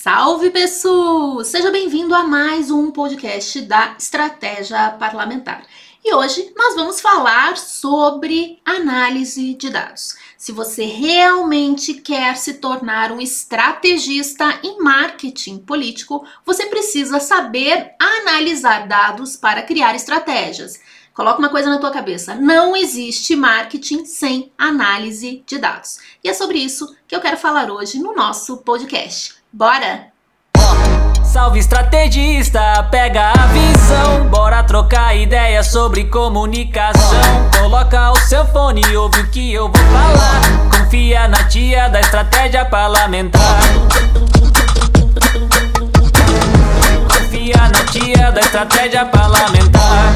Salve pessoal! Seja bem-vindo a mais um podcast da Estratégia Parlamentar. E hoje nós vamos falar sobre análise de dados. Se você realmente quer se tornar um estrategista em marketing político, você precisa saber analisar dados para criar estratégias. Coloca uma coisa na tua cabeça: não existe marketing sem análise de dados. E é sobre isso que eu quero falar hoje no nosso podcast. Bora! Salve estrategista, pega a visão, bora trocar ideia sobre comunicação. Coloca o seu fone e ouve o que eu vou falar. Confia na tia da estratégia parlamentar. Confia na tia da estratégia parlamentar.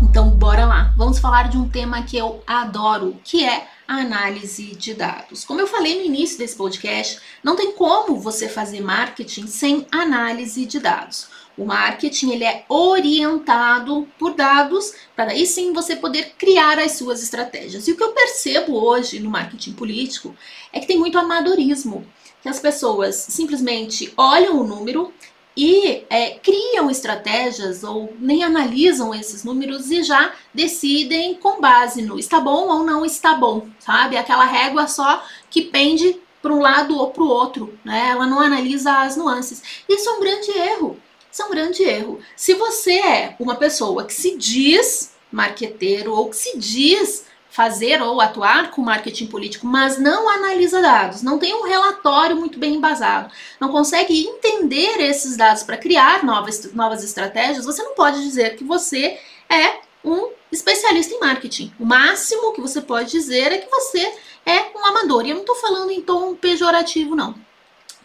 Então, bora lá. Vamos falar de um tema que eu adoro, que é a análise de dados. Como eu falei no início desse podcast, não tem como você fazer marketing sem análise de dados. O marketing ele é orientado por dados para daí sim você poder criar as suas estratégias. E o que eu percebo hoje no marketing político é que tem muito amadorismo, que as pessoas simplesmente olham o número e é, criam estratégias ou nem analisam esses números e já decidem com base no está bom ou não está bom, sabe? Aquela régua só que pende para um lado ou para o outro, né? Ela não analisa as nuances. Isso é um grande erro. Isso é um grande erro. Se você é uma pessoa que se diz marqueteiro ou que se diz fazer ou atuar com marketing político, mas não analisa dados, não tem um relatório muito bem embasado, não consegue entender esses dados para criar novas, novas estratégias, você não pode dizer que você é um especialista em marketing. O máximo que você pode dizer é que você é um amador. E eu não estou falando em tom pejorativo, não.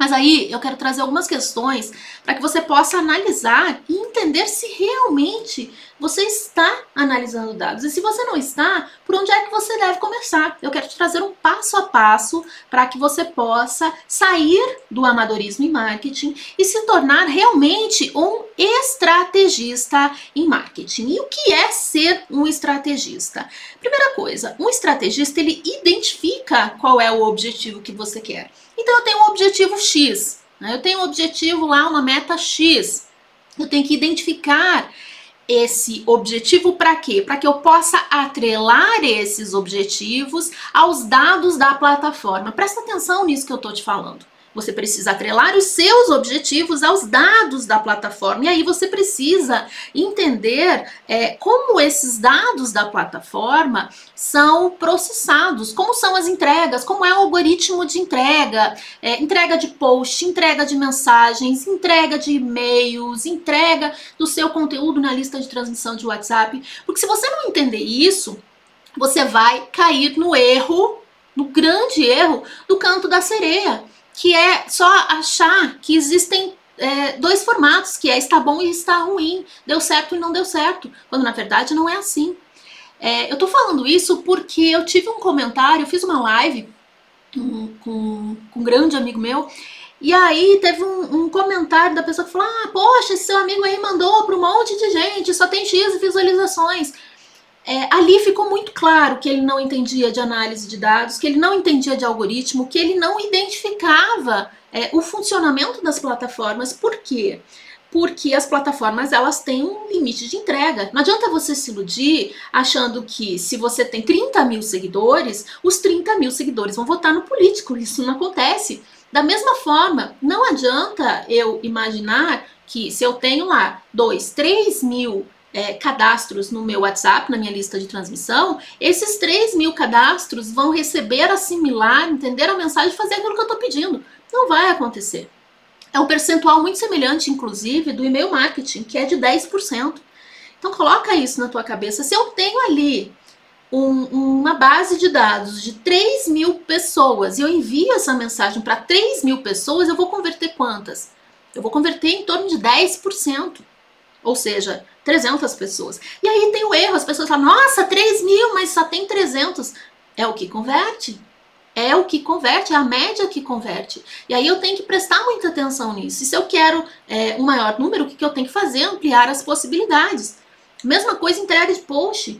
Mas aí eu quero trazer algumas questões para que você possa analisar e entender se realmente você está analisando dados. E se você não está, por onde é que você deve começar? Eu quero te trazer um passo a passo para que você possa sair do amadorismo em marketing e se tornar realmente um estrategista em marketing. E o que é ser um estrategista? Primeira coisa, um estrategista ele identifica qual é o objetivo que você quer. Então eu tenho um objetivo X, né? eu tenho um objetivo lá, uma meta X. Eu tenho que identificar esse objetivo para quê? Para que eu possa atrelar esses objetivos aos dados da plataforma. Presta atenção nisso que eu estou te falando. Você precisa atrelar os seus objetivos aos dados da plataforma. E aí você precisa entender é, como esses dados da plataforma são processados, como são as entregas, como é o algoritmo de entrega, é, entrega de post, entrega de mensagens, entrega de e-mails, entrega do seu conteúdo na lista de transmissão de WhatsApp. Porque se você não entender isso, você vai cair no erro, no grande erro do canto da sereia que é só achar que existem é, dois formatos, que é está bom e está ruim, deu certo e não deu certo, quando na verdade não é assim. É, eu tô falando isso porque eu tive um comentário, eu fiz uma live com, com, um grande amigo meu, e aí teve um, um, comentário da pessoa que falou: Ah, poxa, esse seu amigo aí mandou para um monte de gente, só tem X visualizações é, ali ficou muito claro que ele não entendia de análise de dados, que ele não entendia de algoritmo, que ele não identificava é, o funcionamento das plataformas. Por quê? Porque as plataformas elas têm um limite de entrega. Não adianta você se iludir achando que se você tem 30 mil seguidores, os 30 mil seguidores vão votar no político. Isso não acontece. Da mesma forma, não adianta eu imaginar que se eu tenho lá 2, 3 mil é, cadastros no meu WhatsApp, na minha lista de transmissão, esses 3 mil cadastros vão receber, assimilar, entender a mensagem e fazer aquilo que eu estou pedindo. Não vai acontecer. É um percentual muito semelhante, inclusive, do e-mail marketing, que é de 10%. Então coloca isso na tua cabeça. Se eu tenho ali um, uma base de dados de 3 mil pessoas e eu envio essa mensagem para 3 mil pessoas, eu vou converter quantas? Eu vou converter em torno de 10%. Ou seja, 300 pessoas. E aí tem o erro, as pessoas falam, nossa, 3 mil, mas só tem 300. É o que converte. É o que converte, é a média que converte. E aí eu tenho que prestar muita atenção nisso. E se eu quero é, um maior número, o que, que eu tenho que fazer? Ampliar as possibilidades. Mesma coisa entrega de post.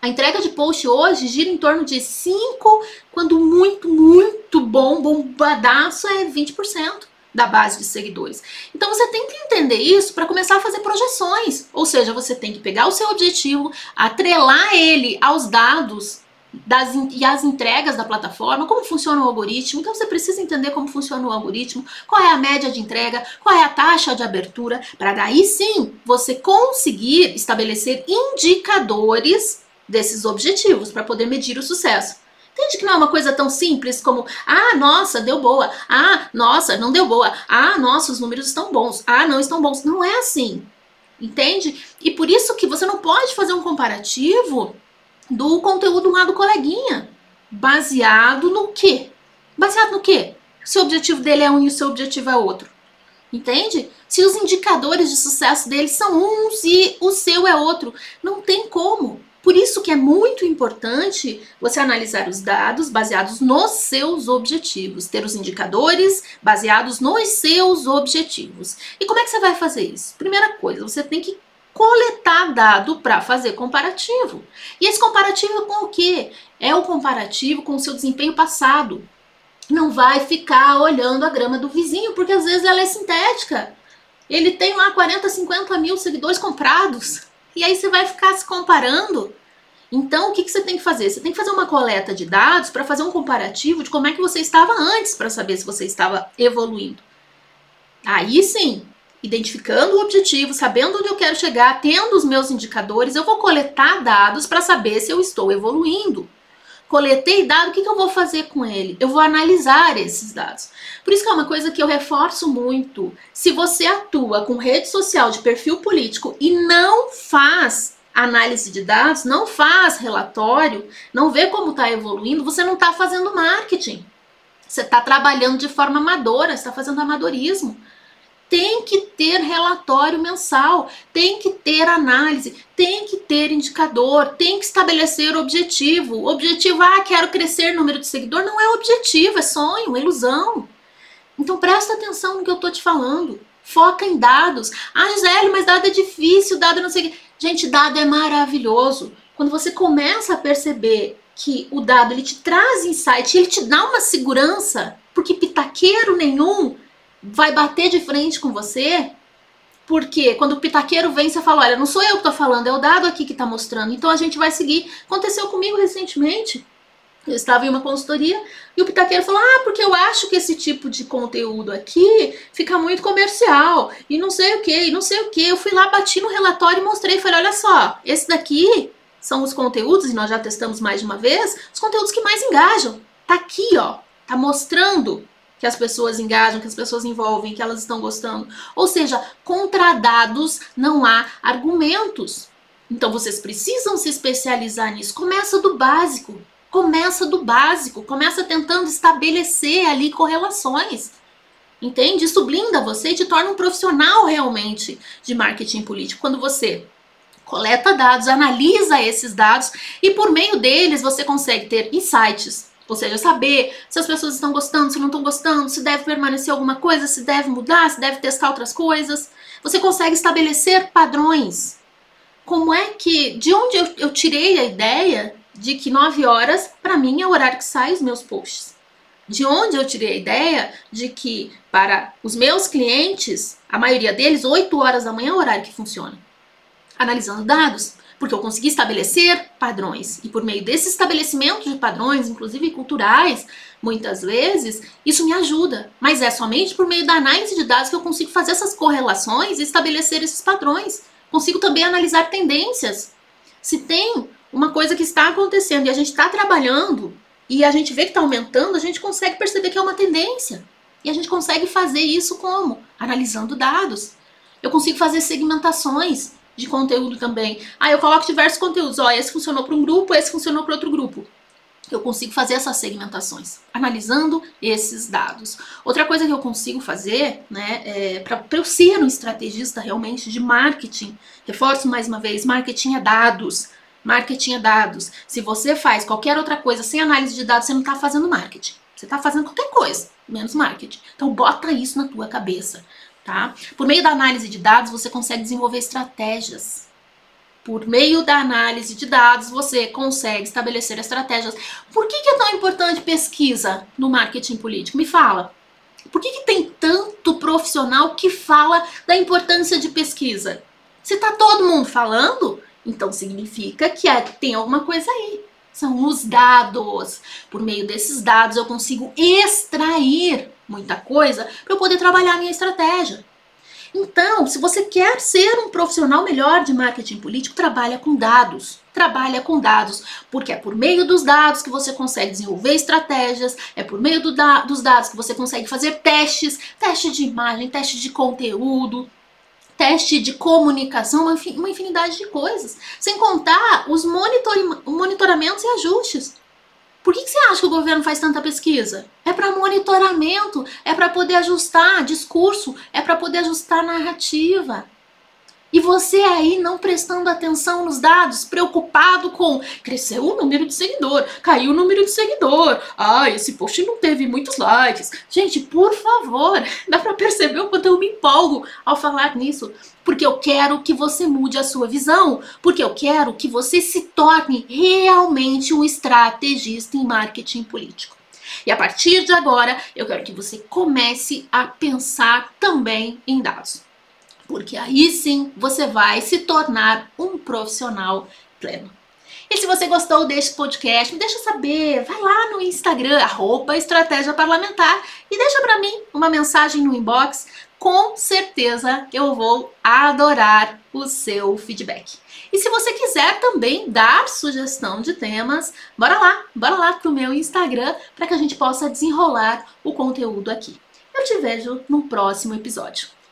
A entrega de post hoje gira em torno de 5, quando muito, muito bom, bombadaço, é 20%. Da base de seguidores. Então você tem que entender isso para começar a fazer projeções. Ou seja, você tem que pegar o seu objetivo, atrelar ele aos dados das, e as entregas da plataforma, como funciona o algoritmo. Então você precisa entender como funciona o algoritmo, qual é a média de entrega, qual é a taxa de abertura, para daí sim você conseguir estabelecer indicadores desses objetivos para poder medir o sucesso. Entende que não é uma coisa tão simples como, ah, nossa, deu boa, ah, nossa, não deu boa, ah, nossa, os números estão bons, ah, não estão bons. Não é assim. Entende? E por isso que você não pode fazer um comparativo do conteúdo lá do coleguinha. Baseado no quê? Baseado no quê? Se o objetivo dele é um e o seu objetivo é outro. Entende? Se os indicadores de sucesso dele são uns e o seu é outro. Não tem como. Por isso que é muito importante você analisar os dados baseados nos seus objetivos, ter os indicadores baseados nos seus objetivos. E como é que você vai fazer isso? Primeira coisa, você tem que coletar dado para fazer comparativo. E esse comparativo com o quê? É o comparativo com o seu desempenho passado. Não vai ficar olhando a grama do vizinho, porque às vezes ela é sintética. Ele tem lá 40, 50 mil seguidores comprados. E aí você vai ficar se comparando. Então, o que, que você tem que fazer? Você tem que fazer uma coleta de dados para fazer um comparativo de como é que você estava antes, para saber se você estava evoluindo. Aí sim, identificando o objetivo, sabendo onde eu quero chegar, tendo os meus indicadores, eu vou coletar dados para saber se eu estou evoluindo. Coletei dado, o que, que eu vou fazer com ele? Eu vou analisar esses dados. Por isso que é uma coisa que eu reforço muito. Se você atua com rede social de perfil político e não faz análise de dados, não faz relatório, não vê como está evoluindo, você não está fazendo marketing. Você está trabalhando de forma amadora, está fazendo amadorismo tem que ter relatório mensal, tem que ter análise, tem que ter indicador, tem que estabelecer objetivo. Objetivo, ah, quero crescer número de seguidor, não é objetivo, é sonho, é ilusão. Então presta atenção no que eu tô te falando. Foca em dados. Ah, Gisele, mas dado é difícil, dado não sei o que. Gente, dado é maravilhoso. Quando você começa a perceber que o dado ele te traz insight, ele te dá uma segurança, porque pitaqueiro nenhum vai bater de frente com você, porque quando o pitaqueiro vem, você fala: olha, não sou eu que tô falando, é o dado aqui que tá mostrando. Então a gente vai seguir. Aconteceu comigo recentemente. Eu estava em uma consultoria e o pitaqueiro falou: Ah, porque eu acho que esse tipo de conteúdo aqui fica muito comercial e não sei o que, e não sei o que. Eu fui lá, bati no relatório e mostrei: falei, olha só, esse daqui são os conteúdos, e nós já testamos mais de uma vez, os conteúdos que mais engajam. Tá aqui, ó, tá mostrando que as pessoas engajam, que as pessoas envolvem, que elas estão gostando. Ou seja, contra dados não há argumentos. Então vocês precisam se especializar nisso. Começa do básico. Começa do básico. Começa tentando estabelecer ali correlações. Entende? Isso blinda você e te torna um profissional realmente de marketing político. Quando você coleta dados, analisa esses dados e por meio deles você consegue ter insights, ou seja, saber se as pessoas estão gostando, se não estão gostando, se deve permanecer alguma coisa, se deve mudar, se deve testar outras coisas. Você consegue estabelecer padrões. Como é que, de onde eu, eu tirei a ideia de que 9 horas, para mim, é o horário que saem os meus posts? De onde eu tirei a ideia de que, para os meus clientes, a maioria deles, 8 horas da manhã é o horário que funciona? Analisando dados porque eu consegui estabelecer padrões. E por meio desse estabelecimento de padrões, inclusive culturais, muitas vezes, isso me ajuda. Mas é somente por meio da análise de dados que eu consigo fazer essas correlações e estabelecer esses padrões. Consigo também analisar tendências. Se tem uma coisa que está acontecendo e a gente está trabalhando e a gente vê que está aumentando, a gente consegue perceber que é uma tendência. E a gente consegue fazer isso como? Analisando dados. Eu consigo fazer segmentações de conteúdo também. Ah, eu coloco diversos conteúdos. Ó, esse funcionou para um grupo, esse funcionou para outro grupo. Eu consigo fazer essas segmentações, analisando esses dados. Outra coisa que eu consigo fazer, né, é, para eu ser um estrategista realmente de marketing, reforço mais uma vez: marketing é dados. Marketing é dados. Se você faz qualquer outra coisa sem análise de dados, você não está fazendo marketing. Você está fazendo qualquer coisa, menos marketing. Então, bota isso na tua cabeça tá? Por meio da análise de dados, você consegue desenvolver estratégias. Por meio da análise de dados, você consegue estabelecer estratégias. Por que, que é tão importante pesquisa no marketing político? Me fala. Por que, que tem tanto profissional que fala da importância de pesquisa? Se tá todo mundo falando, então significa que é, tem alguma coisa aí. São os dados. Por meio desses dados eu consigo extrair muita coisa para eu poder trabalhar a minha estratégia. Então, se você quer ser um profissional melhor de marketing político, trabalha com dados. Trabalha com dados, porque é por meio dos dados que você consegue desenvolver estratégias, é por meio do da dos dados que você consegue fazer testes, teste de imagem, teste de conteúdo, teste de comunicação, uma, infinidade de coisas. Sem contar os monitor monitoramentos e ajustes. Por que, que você acha que o governo faz tanta pesquisa? É para monitoramento, é para poder ajustar discurso, é para poder ajustar narrativa. E você aí não prestando atenção nos dados, preocupado com cresceu o número de seguidor, caiu o número de seguidor, ah, esse post não teve muitos likes. Gente, por favor, dá para perceber o quanto eu me empolgo ao falar nisso. Porque eu quero que você mude a sua visão, porque eu quero que você se torne realmente um estrategista em marketing político. E a partir de agora, eu quero que você comece a pensar também em dados porque aí sim você vai se tornar um profissional pleno. E se você gostou deste podcast, me deixa saber, vai lá no Instagram, arroba Estratégia Parlamentar, e deixa para mim uma mensagem no inbox. Com certeza eu vou adorar o seu feedback. E se você quiser também dar sugestão de temas, bora lá, bora lá pro meu Instagram para que a gente possa desenrolar o conteúdo aqui. Eu te vejo no próximo episódio.